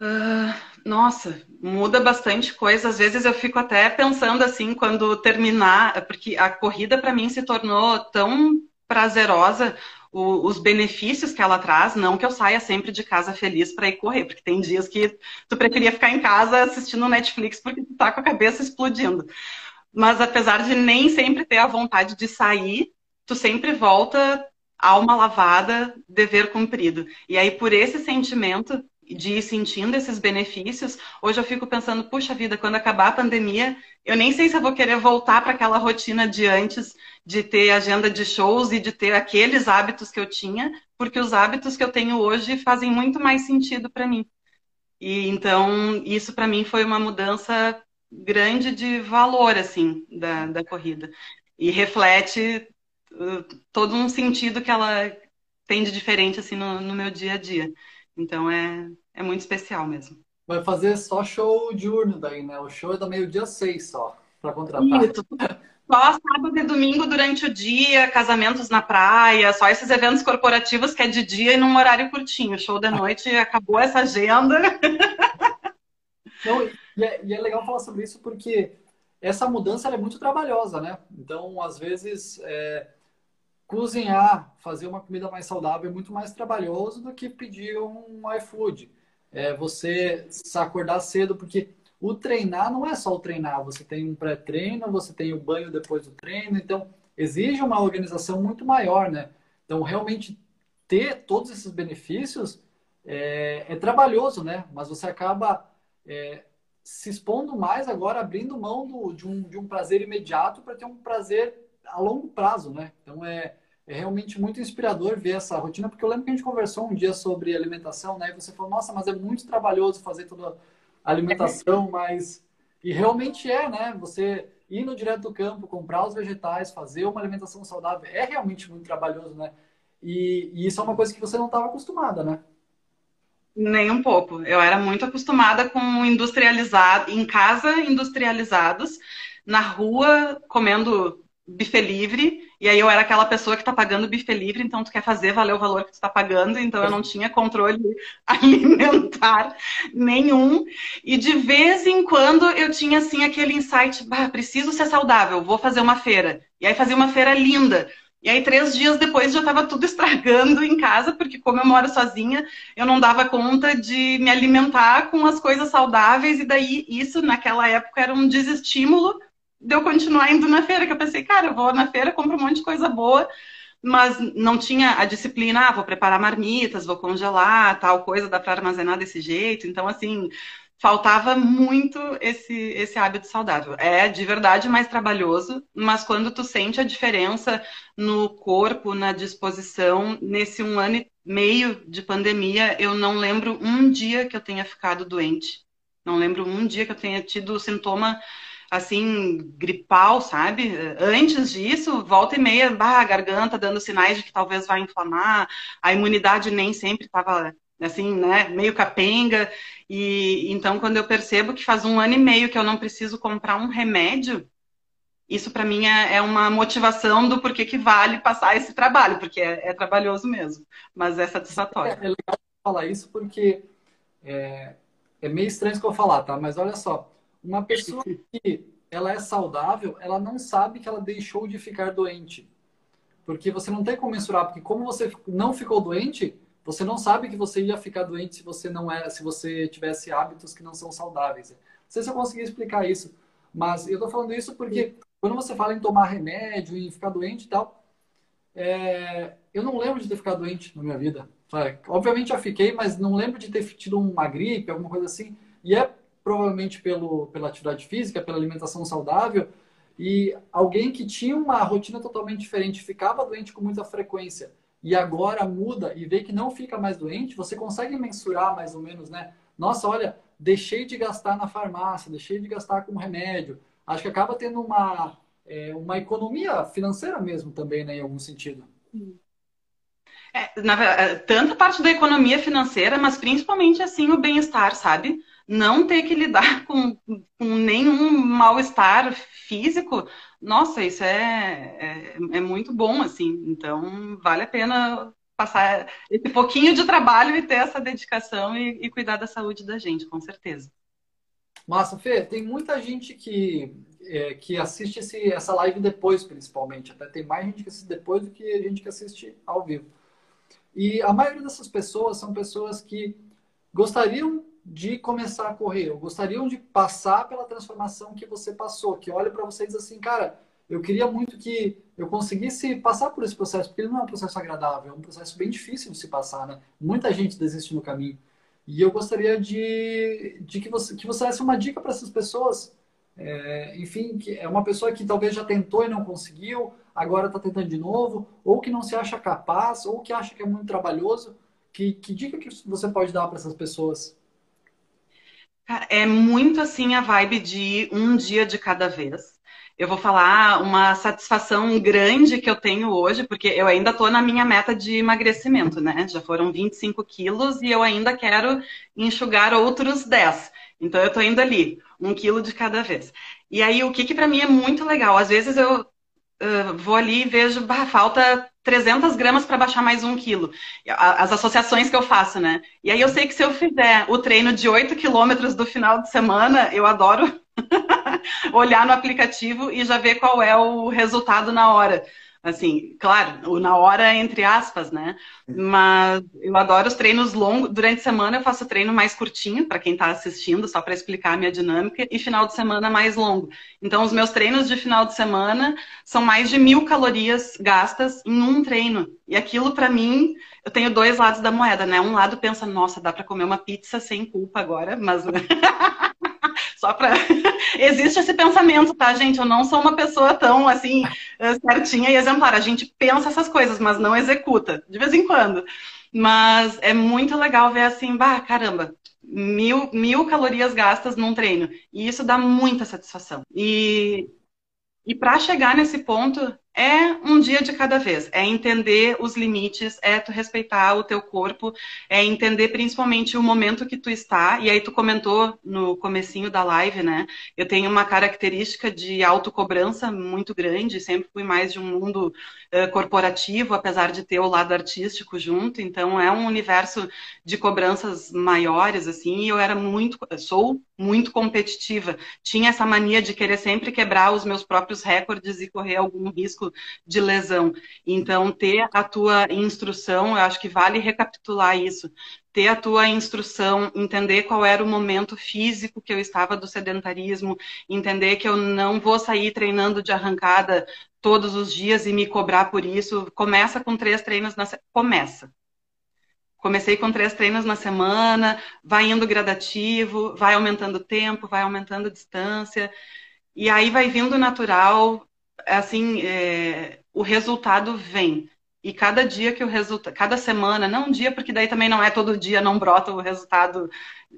Uh, nossa, muda bastante coisa. Às vezes eu fico até pensando assim, quando terminar, porque a corrida para mim se tornou tão prazerosa, o, os benefícios que ela traz, não que eu saia sempre de casa feliz para ir correr, porque tem dias que tu preferia ficar em casa assistindo Netflix porque tu tá com a cabeça explodindo. Mas apesar de nem sempre ter a vontade de sair, tu sempre volta alma lavada, dever cumprido. E aí, por esse sentimento de ir sentindo esses benefícios, hoje eu fico pensando, puxa vida, quando acabar a pandemia, eu nem sei se eu vou querer voltar para aquela rotina de antes, de ter agenda de shows e de ter aqueles hábitos que eu tinha, porque os hábitos que eu tenho hoje fazem muito mais sentido para mim. E então, isso para mim foi uma mudança grande de valor, assim, da, da corrida. E reflete uh, todo um sentido que ela tem de diferente, assim, no, no meu dia a dia. Então, é, é muito especial mesmo. Vai fazer só show diurno daí, né? O show é da meio-dia seis só, para contratar. Isso. Só sábado e domingo durante o dia, casamentos na praia, só esses eventos corporativos que é de dia e num horário curtinho. Show da noite, acabou essa agenda. Não, e, é, e é legal falar sobre isso porque essa mudança é muito trabalhosa, né? Então, às vezes, é, cozinhar, fazer uma comida mais saudável é muito mais trabalhoso do que pedir um iFood. É você se acordar cedo, porque o treinar não é só o treinar, você tem um pré-treino, você tem o banho depois do treino, então exige uma organização muito maior, né? Então, realmente ter todos esses benefícios é, é trabalhoso, né? Mas você acaba é, se expondo mais agora, abrindo mão do, de, um, de um prazer imediato para ter um prazer a longo prazo, né? Então é, é realmente muito inspirador ver essa rotina, porque eu lembro que a gente conversou um dia sobre alimentação, né? E você falou, nossa, mas é muito trabalhoso fazer toda a alimentação, mas. E realmente é, né? Você ir no direto do campo, comprar os vegetais, fazer uma alimentação saudável, é realmente muito trabalhoso, né? E, e isso é uma coisa que você não estava acostumada, né? Nem um pouco. Eu era muito acostumada com industrializado, em casa industrializados, na rua comendo bife livre, e aí eu era aquela pessoa que está pagando bife livre, então tu quer fazer valer o valor que tu está pagando, então eu não tinha controle alimentar nenhum. E de vez em quando eu tinha assim aquele insight, bah, preciso ser saudável, vou fazer uma feira. E aí fazia uma feira linda. E aí, três dias depois, já estava tudo estragando em casa, porque como eu moro sozinha, eu não dava conta de me alimentar com as coisas saudáveis, e daí isso, naquela época, era um desestímulo de eu continuar indo na feira, que eu pensei, cara, eu vou na feira, compro um monte de coisa boa, mas não tinha a disciplina, ah, vou preparar marmitas, vou congelar, tal coisa, dá para armazenar desse jeito. Então, assim, faltava muito esse, esse hábito saudável. É de verdade mais trabalhoso, mas quando tu sente a diferença no corpo, na disposição, nesse um ano e meio de pandemia, eu não lembro um dia que eu tenha ficado doente. Não lembro um dia que eu tenha tido sintoma assim, gripal, sabe? Antes disso, volta e meia, bah, a garganta dando sinais de que talvez vai inflamar, a imunidade nem sempre estava assim, né, meio capenga. E então, quando eu percebo que faz um ano e meio que eu não preciso comprar um remédio, isso para mim é, é, uma motivação do porquê que vale passar esse trabalho, porque é, é trabalhoso mesmo, mas é satisfatório. É, é legal falar isso porque é, é meio estranho isso que eu falar, tá? Mas olha só, uma pessoa que ela é saudável, ela não sabe que ela deixou de ficar doente. Porque você não tem como mensurar, porque como você não ficou doente, você não sabe que você ia ficar doente se você não é, se você tivesse hábitos que não são saudáveis. Não sei se eu consegui explicar isso, mas eu tô falando isso porque quando você fala em tomar remédio e ficar doente e tal, é, eu não lembro de ter ficado doente na minha vida. Obviamente já fiquei, mas não lembro de ter tido uma gripe, alguma coisa assim. E é provavelmente pelo, pela atividade física, pela alimentação saudável, e alguém que tinha uma rotina totalmente diferente, ficava doente com muita frequência, e agora muda e vê que não fica mais doente, você consegue mensurar mais ou menos, né? Nossa, olha, deixei de gastar na farmácia, deixei de gastar com remédio. Acho que acaba tendo uma, é, uma economia financeira mesmo também, né, em algum sentido. É, na, tanto a parte da economia financeira, mas principalmente assim o bem-estar, sabe? Não ter que lidar com, com nenhum mal-estar físico, nossa, isso é, é, é, muito bom, assim. Então, vale a pena passar esse pouquinho de trabalho e ter essa dedicação e, e cuidar da saúde da gente, com certeza. Massa, Fê, tem muita gente que, é, que assiste esse, essa live depois, principalmente. Até tem mais gente que assiste depois do que a gente que assiste ao vivo. E a maioria dessas pessoas são pessoas que gostariam de começar a correr, ou gostariam de passar pela transformação que você passou, que olha para você diz assim, cara, eu queria muito que eu conseguisse passar por esse processo, porque ele não é um processo agradável, é um processo bem difícil de se passar, né? Muita gente desiste no caminho. E eu gostaria de, de que, você, que você desse uma dica para essas pessoas. É, enfim, que é uma pessoa que talvez já tentou e não conseguiu, agora está tentando de novo, ou que não se acha capaz, ou que acha que é muito trabalhoso. Que, que dica que você pode dar para essas pessoas? É muito assim a vibe de um dia de cada vez. Eu vou falar uma satisfação grande que eu tenho hoje, porque eu ainda estou na minha meta de emagrecimento, né? Já foram 25 quilos e eu ainda quero enxugar outros 10. Então eu estou indo ali, um quilo de cada vez. E aí, o que, que para mim é muito legal? Às vezes eu uh, vou ali e vejo, bah, falta 300 gramas para baixar mais um quilo. As associações que eu faço, né? E aí eu sei que se eu fizer o treino de 8 quilômetros do final de semana, eu adoro olhar no aplicativo e já ver qual é o resultado na hora. Assim, claro, na hora entre aspas, né? Mas eu adoro os treinos longos. Durante a semana eu faço treino mais curtinho, para quem está assistindo, só para explicar a minha dinâmica, e final de semana mais longo. Então, os meus treinos de final de semana são mais de mil calorias gastas em um treino. E aquilo, para mim, eu tenho dois lados da moeda, né? Um lado pensa, nossa, dá para comer uma pizza sem culpa agora, mas. Só para. Existe esse pensamento, tá, gente? Eu não sou uma pessoa tão, assim, eh, certinha e exemplar. A gente pensa essas coisas, mas não executa, de vez em quando. Mas é muito legal ver assim, bah, caramba, mil, mil calorias gastas num treino. E isso dá muita satisfação. E, e para chegar nesse ponto, é um dia de cada vez, é entender os limites, é tu respeitar o teu corpo, é entender principalmente o momento que tu está, e aí tu comentou no comecinho da live, né? Eu tenho uma característica de autocobrança muito grande, sempre fui mais de um mundo uh, corporativo, apesar de ter o lado artístico junto, então é um universo de cobranças maiores, assim, e eu era muito, sou muito competitiva, tinha essa mania de querer sempre quebrar os meus próprios recordes e correr algum risco risco de lesão. Então, ter a tua instrução, eu acho que vale recapitular isso. Ter a tua instrução, entender qual era o momento físico que eu estava do sedentarismo, entender que eu não vou sair treinando de arrancada todos os dias e me cobrar por isso. Começa com três treinos na começa. Comecei com três treinos na semana, vai indo gradativo, vai aumentando o tempo, vai aumentando a distância, e aí vai vindo natural, assim, é, o resultado vem. E cada dia que o resultado, cada semana, não um dia, porque daí também não é todo dia, não brota o resultado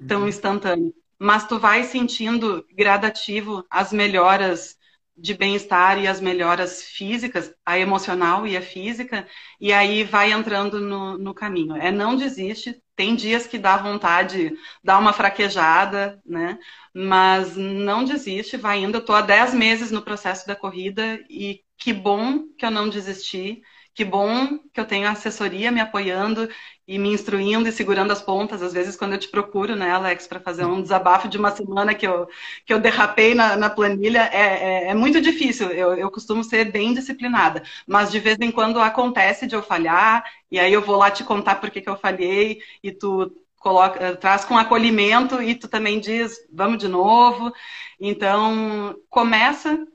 tão uhum. instantâneo. Mas tu vai sentindo gradativo as melhoras de bem-estar e as melhoras físicas, a emocional e a física, e aí vai entrando no, no caminho. É não desiste, tem dias que dá vontade, dá uma fraquejada, né? Mas não desiste, vai indo. Eu tô há 10 meses no processo da corrida e que bom que eu não desisti que bom que eu tenho assessoria me apoiando e me instruindo e segurando as pontas. Às vezes, quando eu te procuro, né, Alex, para fazer um desabafo de uma semana que eu, que eu derrapei na, na planilha, é, é, é, muito difícil. Eu, eu costumo ser bem disciplinada, mas de vez em quando acontece de eu falhar, e aí eu vou lá te contar por que, que eu falhei, e tu coloca, traz com acolhimento, e tu também diz, vamos de novo. Então, começa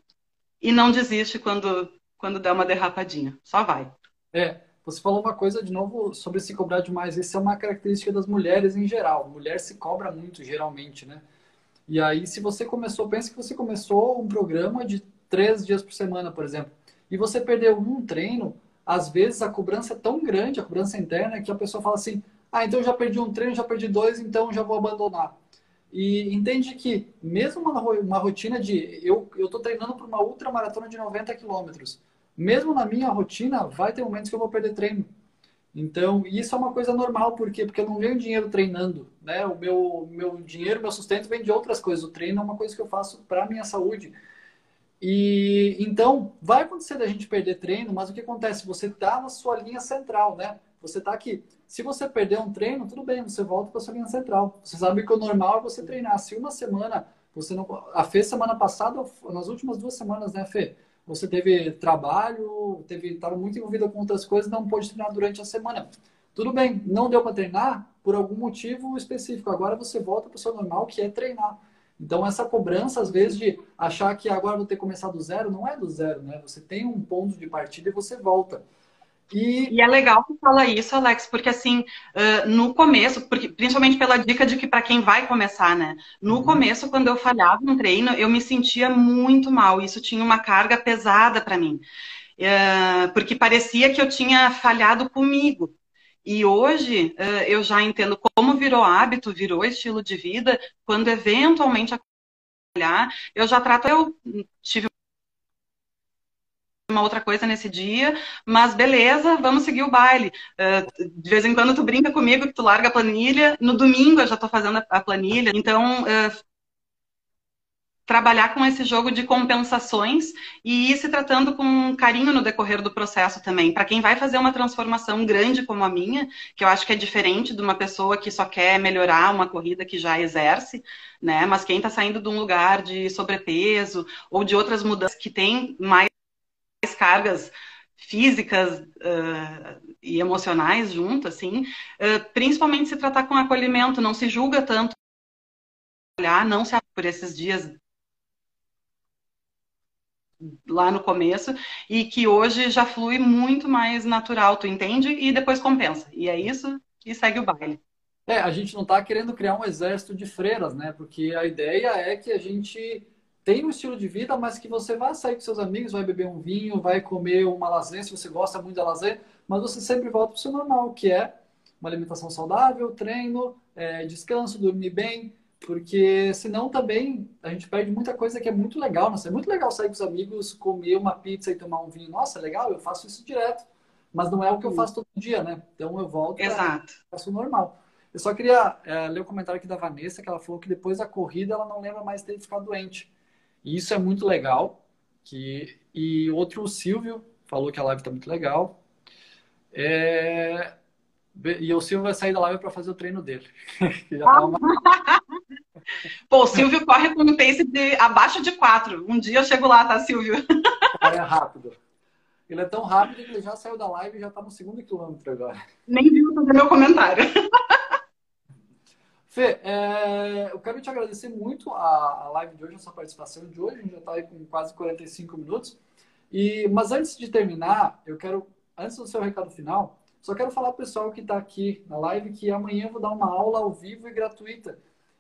e não desiste quando quando dá uma derrapadinha. Só vai. É, você falou uma coisa de novo sobre se cobrar demais. Isso é uma característica das mulheres em geral. Mulher se cobra muito, geralmente, né? E aí, se você começou, pensa que você começou um programa de três dias por semana, por exemplo, e você perdeu um treino, às vezes a cobrança é tão grande, a cobrança interna, que a pessoa fala assim: ah, então já perdi um treino, já perdi dois, então já vou abandonar. E entende que, mesmo uma, uma rotina de. Eu estou treinando para uma ultramaratona de 90 quilômetros. Mesmo na minha rotina, vai ter momentos que eu vou perder treino. Então, isso é uma coisa normal, por quê? Porque eu não ganho dinheiro treinando, né? O meu, meu dinheiro, meu sustento vem de outras coisas. O treino é uma coisa que eu faço para minha saúde. E então, vai acontecer da gente perder treino, mas o que acontece? Você está na sua linha central, né? Você está aqui. Se você perder um treino, tudo bem, você volta para sua linha central. Você sabe que o normal é você treinar. Se uma semana você não. A Fê, semana passada, nas últimas duas semanas, né, Fê? Você teve trabalho, teve estava muito envolvida com outras coisas, não pôde treinar durante a semana. Tudo bem, não deu para treinar por algum motivo específico. Agora você volta para o seu normal, que é treinar. Então, essa cobrança, às vezes, de achar que agora vou ter que começar do zero, não é do zero, né? Você tem um ponto de partida e você volta. E... e, é legal que fala isso, Alex, porque assim, no começo, porque, principalmente pela dica de que para quem vai começar, né? No uhum. começo, quando eu falhava no treino, eu me sentia muito mal. Isso tinha uma carga pesada para mim. porque parecia que eu tinha falhado comigo. E hoje eu já entendo como virou hábito, virou estilo de vida, quando eventualmente falhar, eu já trato, eu tive uma outra coisa nesse dia, mas beleza, vamos seguir o baile. Uh, de vez em quando tu brinca comigo que tu larga a planilha, no domingo eu já estou fazendo a planilha, então uh, trabalhar com esse jogo de compensações e ir se tratando com carinho no decorrer do processo também. Para quem vai fazer uma transformação grande como a minha, que eu acho que é diferente de uma pessoa que só quer melhorar uma corrida que já exerce, né? Mas quem está saindo de um lugar de sobrepeso ou de outras mudanças que tem mais cargas físicas uh, e emocionais junto, assim, uh, principalmente se tratar com acolhimento, não se julga tanto olhar, não se por esses dias lá no começo e que hoje já flui muito mais natural, tu entende? E depois compensa. E é isso e segue o baile. É, a gente não está querendo criar um exército de freiras, né? Porque a ideia é que a gente tem um estilo de vida, mas que você vai sair com seus amigos, vai beber um vinho, vai comer uma lasanha, se você gosta muito da lasanha, mas você sempre volta para o seu normal, que é uma alimentação saudável, treino, é, descanso, dormir bem, porque senão também a gente perde muita coisa que é muito legal. Nossa, é muito legal sair com os amigos, comer uma pizza e tomar um vinho. Nossa, é legal, eu faço isso direto. Mas não é o que eu faço todo dia, né? Então eu volto Exato. faço normal. Eu só queria é, ler o comentário aqui da Vanessa, que ela falou que depois da corrida ela não lembra mais ter ficado doente. E isso é muito legal. Que... E outro, o Silvio, falou que a live está muito legal. É... E o Silvio vai sair da live para fazer o treino dele. tá uma... Pô, o Silvio corre com um pace de abaixo de 4. Um dia eu chego lá, tá, Silvio? é rápido. Ele é tão rápido que ele já saiu da live e já tá no segundo quilômetro agora. Nem viu fazer meu comentário. Fê, é, eu quero te agradecer muito a, a live de hoje, a sua participação de hoje. A gente já está aí com quase 45 minutos. E, mas antes de terminar, eu quero, antes do seu recado final, só quero falar para o pessoal que está aqui na live que amanhã eu vou dar uma aula ao vivo e gratuita.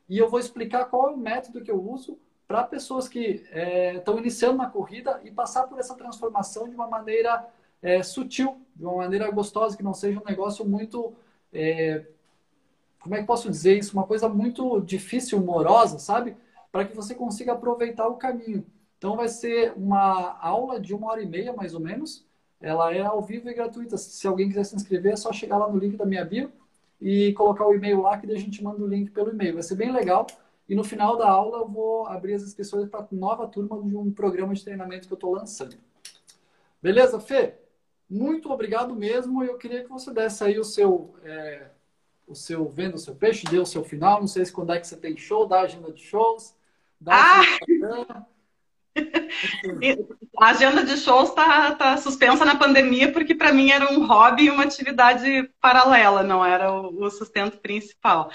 E eu vou explicar qual é o método que eu uso para pessoas que estão é, iniciando na corrida e passar por essa transformação de uma maneira é, sutil, de uma maneira gostosa, que não seja um negócio muito é, como é que posso dizer isso? Uma coisa muito difícil, morosa, sabe? Para que você consiga aproveitar o caminho. Então, vai ser uma aula de uma hora e meia, mais ou menos. Ela é ao vivo e gratuita. Se alguém quiser se inscrever, é só chegar lá no link da minha bio e colocar o e-mail lá, que daí a gente manda o link pelo e-mail. Vai ser bem legal. E no final da aula, eu vou abrir as inscrições para nova turma de um programa de treinamento que eu estou lançando. Beleza, Fê? Muito obrigado mesmo. Eu queria que você desse aí o seu. É o seu vendo o seu peixe, deu o seu final. Não sei se quando é que você tem show, dá a agenda de shows. ah! a agenda de shows está tá suspensa na pandemia porque para mim era um hobby e uma atividade paralela, não era o, o sustento principal.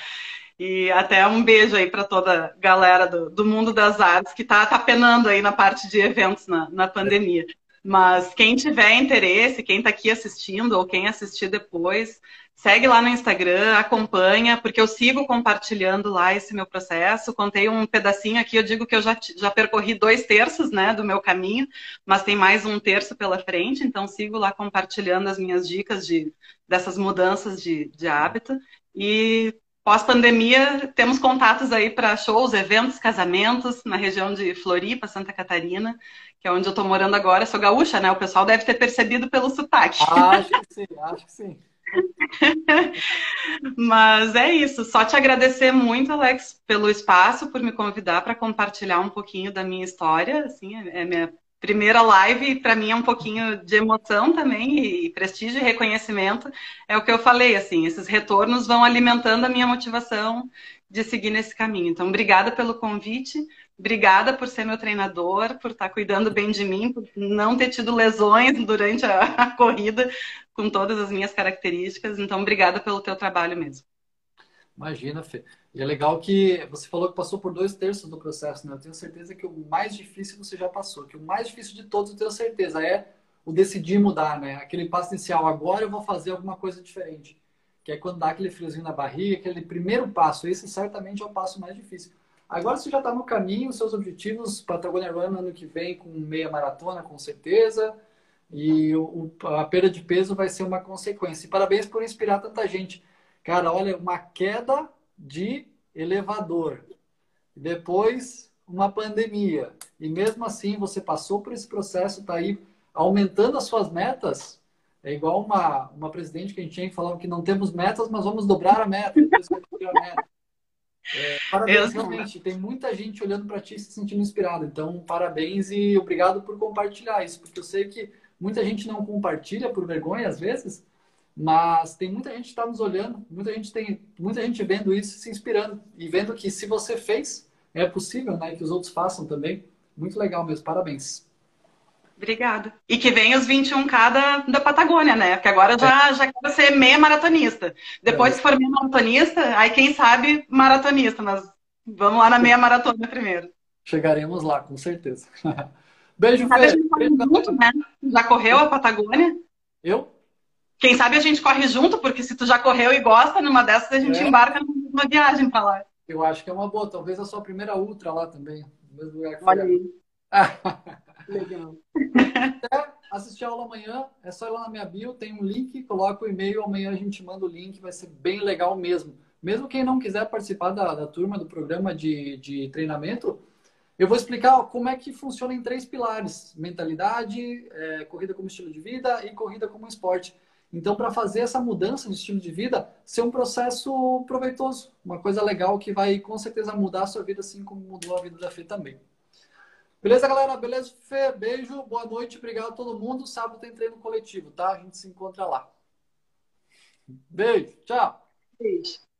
E até um beijo aí para toda a galera do, do, mundo das artes que está tá penando aí na parte de eventos na, na pandemia. Mas quem tiver interesse, quem está aqui assistindo ou quem assistir depois, Segue lá no Instagram, acompanha, porque eu sigo compartilhando lá esse meu processo. Contei um pedacinho aqui, eu digo que eu já, já percorri dois terços né, do meu caminho, mas tem mais um terço pela frente, então sigo lá compartilhando as minhas dicas de, dessas mudanças de, de hábito. E pós-pandemia, temos contatos aí para shows, eventos, casamentos na região de Floripa, Santa Catarina, que é onde eu estou morando agora. Sou gaúcha, né? O pessoal deve ter percebido pelo sotaque. Acho que sim, acho que sim. Mas é isso. Só te agradecer muito, Alex, pelo espaço, por me convidar para compartilhar um pouquinho da minha história. Assim, é minha primeira live e para mim é um pouquinho de emoção também e prestígio e reconhecimento. É o que eu falei, assim, esses retornos vão alimentando a minha motivação de seguir nesse caminho. Então, obrigada pelo convite. Obrigada por ser meu treinador, por estar cuidando bem de mim, por não ter tido lesões durante a corrida, com todas as minhas características. Então, obrigada pelo teu trabalho mesmo. Imagina, Fê. E é legal que você falou que passou por dois terços do processo, né? Eu tenho certeza que o mais difícil você já passou. Que o mais difícil de todos, eu tenho certeza, é o decidir mudar, né? Aquele passo inicial, agora eu vou fazer alguma coisa diferente. Que é quando dá aquele friozinho na barriga, aquele primeiro passo. Esse certamente é o passo mais difícil. Agora você já está no caminho, seus objetivos, Patagonia Run ano que vem com meia maratona, com certeza. E o, a perda de peso vai ser uma consequência. E parabéns por inspirar tanta gente. Cara, olha, uma queda de elevador. Depois, uma pandemia. E mesmo assim, você passou por esse processo, está aí aumentando as suas metas. É igual uma, uma presidente que a gente tinha que falava que não temos metas, mas vamos dobrar a meta. A meta. É, parabéns, realmente. Tem muita gente olhando para ti e se sentindo inspirado. Então, parabéns e obrigado por compartilhar isso, porque eu sei que muita gente não compartilha por vergonha às vezes, mas tem muita gente que está nos olhando, muita gente tem, muita gente vendo isso, se inspirando e vendo que se você fez, é possível, né, que os outros façam também. Muito legal mesmo. Parabéns. Obrigada. E que vem os 21K da, da Patagônia, né? Porque agora eu já, é. já quero ser meia maratonista. Depois, é. se for meia maratonista, aí quem sabe maratonista, mas vamos lá na meia maratona primeiro. Chegaremos lá, com certeza. Beijo, Fê. Junto, né? Já correu a Patagônia? Eu? Quem sabe a gente corre junto, porque se tu já correu e gosta, numa dessas a gente é. embarca numa viagem para lá. Eu acho que é uma boa. Talvez a sua primeira ultra lá também. No mesmo lugar que Olha aí. Legal. Quer assistir a aula amanhã? É só ir lá na minha bio, tem um link, coloca o e-mail, amanhã a gente manda o link, vai ser bem legal mesmo. Mesmo quem não quiser participar da, da turma, do programa de, de treinamento, eu vou explicar como é que funciona em três pilares: mentalidade, é, corrida como estilo de vida e corrida como esporte. Então, para fazer essa mudança de estilo de vida, ser um processo proveitoso, uma coisa legal que vai com certeza mudar a sua vida, assim como mudou a vida da Fê também. Beleza, galera? Beleza, Fê? Beijo, boa noite, obrigado a todo mundo. Sábado tem treino coletivo, tá? A gente se encontra lá. Beijo, tchau. Beijo.